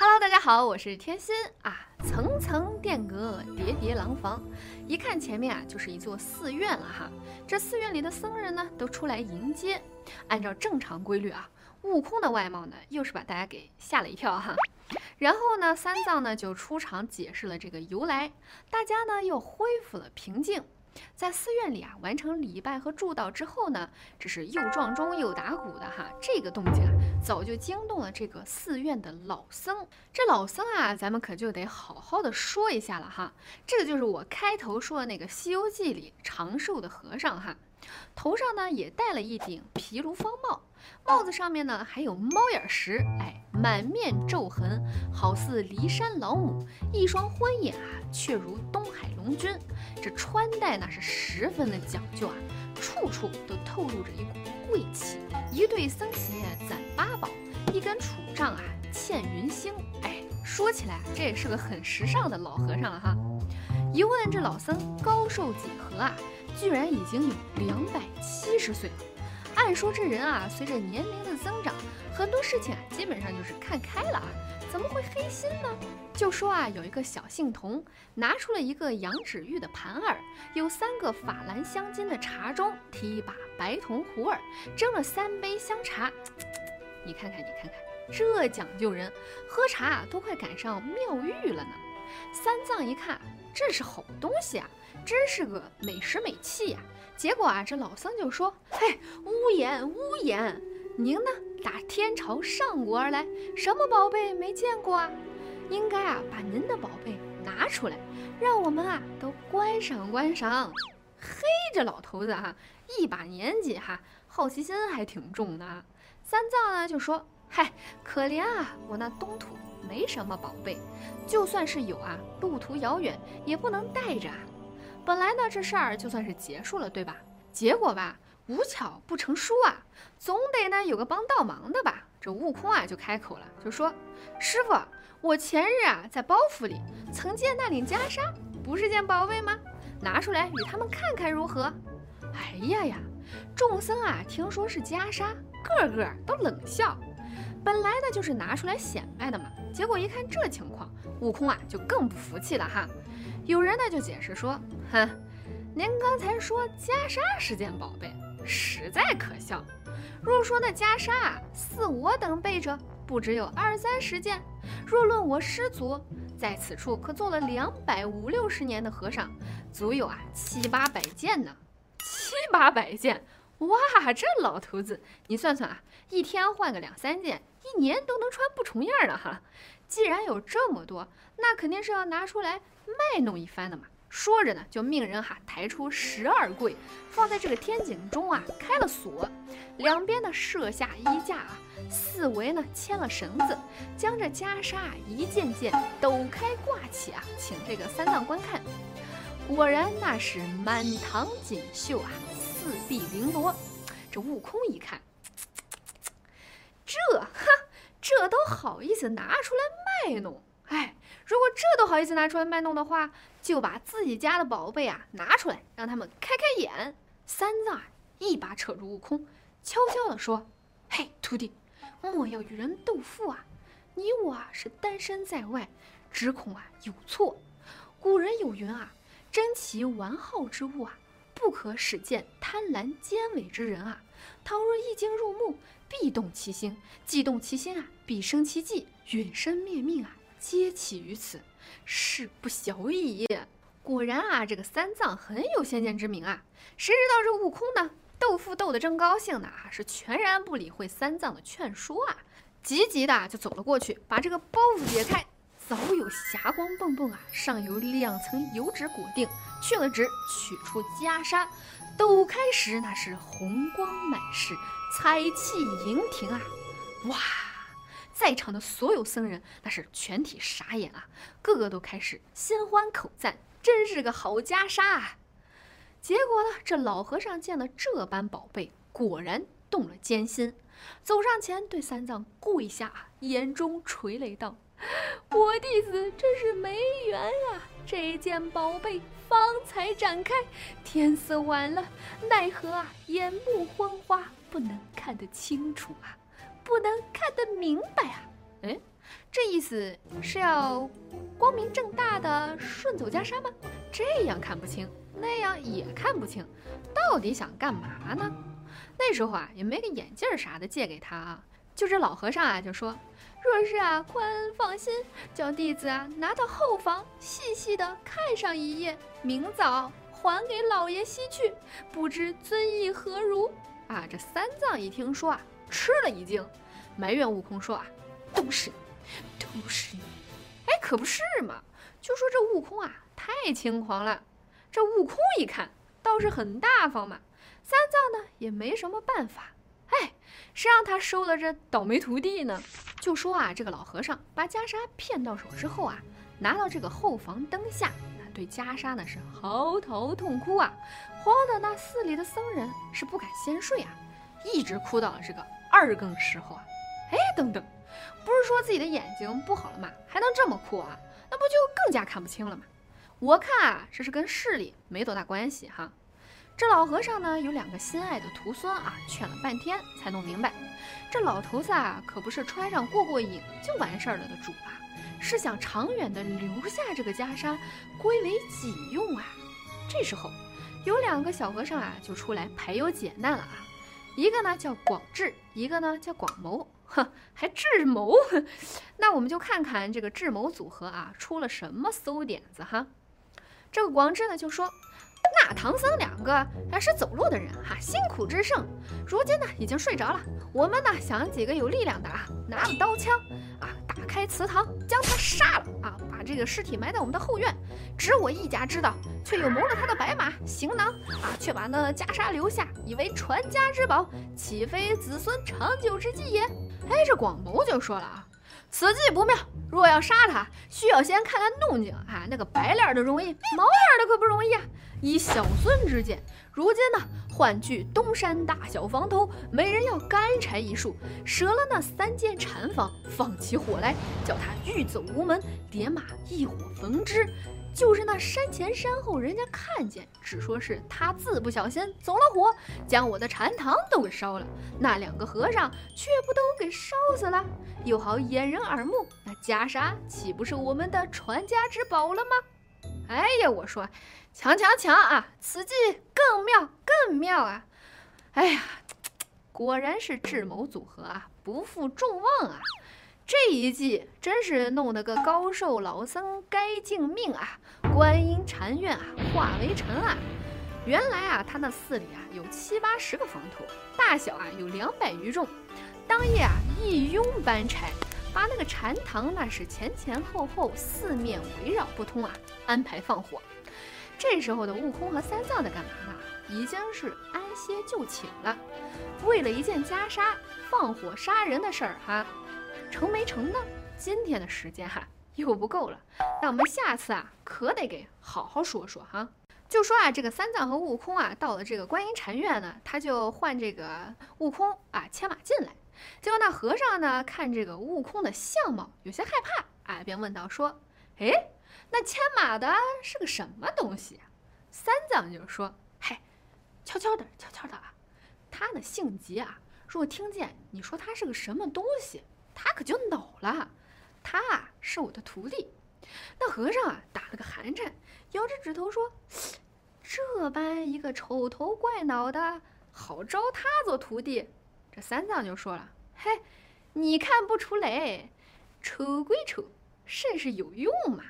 Hello，大家好，我是天心啊。层层殿阁，叠叠廊房，一看前面啊，就是一座寺院了哈。这寺院里的僧人呢，都出来迎接。按照正常规律啊，悟空的外貌呢，又是把大家给吓了一跳哈。然后呢，三藏呢就出场解释了这个由来，大家呢又恢复了平静。在寺院里啊，完成礼拜和祝祷之后呢，这是又撞钟又打鼓的哈，这个动静啊，早就惊动了这个寺院的老僧。这老僧啊，咱们可就得好好的说一下了哈。这个就是我开头说的那个《西游记》里长寿的和尚哈，头上呢也戴了一顶毗卢方帽，帽子上面呢还有猫眼石，哎，满面皱痕，好似骊山老母，一双昏眼啊，却如东海龙君。这穿戴那是十分的讲究啊，处处都透露着一股贵气。一对僧鞋攒八宝，一根杵杖啊嵌云星。哎，说起来这也是个很时尚的老和尚了哈。一问这老僧高寿几何啊，居然已经有两百七十岁了。按说这人啊，随着年龄的增长，很多事情啊，基本上就是看开了啊。怎么会黑心呢？就说啊，有一个小姓童拿出了一个羊脂玉的盘儿，有三个法兰香金的茶盅，提一把白铜壶儿，蒸了三杯香茶。你看看，你看看，这讲究人，喝茶啊都快赶上妙玉了呢。三藏一看，这是好东西啊，真是个美食美器呀。结果啊，这老僧就说：“嘿，无言无言。”您呢，打天朝上国而来，什么宝贝没见过啊？应该啊，把您的宝贝拿出来，让我们啊都观赏观赏。嘿，这老头子哈，一把年纪哈，好奇心还挺重的啊。三藏呢就说：“嗨，可怜啊，我那东土没什么宝贝，就算是有啊，路途遥远，也不能带着啊。本来呢，这事儿就算是结束了，对吧？结果吧。”无巧不成书啊，总得呢有个帮倒忙的吧。这悟空啊就开口了，就说：“师傅，我前日啊在包袱里曾见那顶袈裟，不是件宝贝吗？拿出来与他们看看如何？”哎呀呀，众僧啊听说是袈裟，个个都冷笑。本来呢就是拿出来显摆的嘛，结果一看这情况，悟空啊就更不服气了哈。有人呢就解释说：“哼，您刚才说袈裟是件宝贝。”实在可笑。若说那袈裟啊，似我等背着，不只有二三十件；若论我师祖，在此处可做了两百五六十年的和尚，足有啊七八百件呢。七八百件，哇，这老头子，你算算啊，一天换个两三件，一年都能穿不重样了哈。既然有这么多，那肯定是要拿出来卖弄一番的嘛。说着呢，就命人哈抬出十二柜，放在这个天井中啊，开了锁，两边呢设下衣架啊，四围呢牵了绳子，将这袈裟一件件抖开挂起啊，请这个三藏观看。果然那是满堂锦绣啊，四壁绫罗。这悟空一看，这哈，这都好意思拿出来卖弄。哎，如果这都好意思拿出来卖弄的话，就把自己家的宝贝啊拿出来，让他们开开眼。三藏一把扯住悟空，悄悄地说：“嘿，徒弟，莫要与人斗富啊！你我啊是单身在外，只恐啊有错。古人有云啊，珍奇玩好之物啊，不可使见贪婪奸伪之人啊。倘若一经入目，必动其心；既动其心啊，必生其计，殒身灭命啊！”皆起于此，事不小矣。果然啊，这个三藏很有先见之明啊。谁知道这悟空呢，斗富斗得正高兴呢，是全然不理会三藏的劝说啊，急急的就走了过去，把这个包袱解开，早有霞光迸迸啊，上有两层油纸裹定，去了纸，取出袈裟，抖开时那是红光满室，彩气盈庭啊，哇！在场的所有僧人那是全体傻眼啊，个个都开始心欢口赞，真是个好袈裟啊！结果呢，这老和尚见了这般宝贝，果然动了奸心，走上前对三藏跪下，眼中垂泪道：“ 我弟子真是没缘啊！这件宝贝方才展开，天色晚了，奈何啊眼目昏花，不能看得清楚啊。”不能看得明白啊！哎，这意思是要光明正大的顺走袈裟吗？这样看不清，那样也看不清，到底想干嘛呢？那时候啊，也没个眼镜啥的借给他啊。就这老和尚啊，就说：“若是啊，宽放心，叫弟子啊拿到后房，细细的看上一夜，明早还给老爷西去，不知尊意何如？”啊，这三藏一听说啊，吃了一惊，埋怨悟空说：“啊，都是你，都是你。”哎，可不是嘛，就说这悟空啊，太轻狂了。这悟空一看，倒是很大方嘛。三藏呢，也没什么办法。哎，谁让他收了这倒霉徒弟呢？就说啊，这个老和尚把袈裟骗到手之后啊，拿到这个后房灯下，对袈裟呢是嚎啕痛哭啊，慌的那寺里的僧人是不敢先睡啊，一直哭到了这个二更时候啊。哎，等等，不是说自己的眼睛不好了吗？还能这么哭啊？那不就更加看不清了吗？我看啊，这是跟视力没多大关系哈。这老和尚呢，有两个心爱的徒孙啊，劝了半天才弄明白。这老头子啊，可不是穿上过过瘾就完事儿了的主啊，是想长远的留下这个袈裟，归为己用啊。这时候，有两个小和尚啊，就出来排忧解难了啊。一个呢叫广智，一个呢叫广谋，哼，还智谋。那我们就看看这个智谋组合啊，出了什么馊点子哈。这个广智呢就说。唐僧两个还是走路的人哈，辛苦之盛，如今呢已经睡着了。我们呢想几个有力量的啊，拿了刀枪啊，打开祠堂将他杀了啊，把这个尸体埋在我们的后院。只我一家知道，却又谋了他的白马行囊啊，却把那袈裟留下，以为传家之宝，岂非子孙长久之计也？哎，这广谋就说了啊，此计不妙，若要杀他，需要先看看动静啊，那个白脸的容易，毛眼的可不容易啊。依小孙之见，如今呢，换去东山大小房头，没人要干柴一束，折了那三间禅房，放起火来，叫他欲走无门，点马一火焚之。就是那山前山后，人家看见，只说是他自不小心走了火，将我的禅堂都给烧了。那两个和尚却不都给烧死了，又好掩人耳目，那袈裟岂不是我们的传家之宝了吗？哎呀，我说。强强强啊！此计更妙，更妙啊！哎呀，果然是智谋组合啊，不负众望啊！这一计真是弄得个高寿老僧该敬命啊，观音禅院啊化为尘啊！原来啊，他那寺里啊有七八十个房头，大小啊有两百余众。当夜啊一拥搬柴，把那个禅堂那是前前后后四面围绕不通啊，安排放火。这时候的悟空和三藏在干嘛呢？已经是安歇就寝了。为了一件袈裟，放火杀人的事儿哈，成没成呢？今天的时间哈又不够了，那我们下次啊可得给好好说说哈。就说啊，这个三藏和悟空啊到了这个观音禅院呢，他就唤这个悟空啊牵马进来。结果那和尚呢看这个悟空的相貌有些害怕啊，便问道说：“哎。”那牵马的是个什么东西？三藏就说：“嘿，悄悄的，悄悄的啊！他呢性急啊，若听见你说他是个什么东西，他可就恼了。他啊是我的徒弟。”那和尚啊打了个寒颤，摇着指头说：“这般一个丑头怪脑的，好招他做徒弟。”这三藏就说了：“嘿，你看不出来，丑归丑，甚是有用嘛。”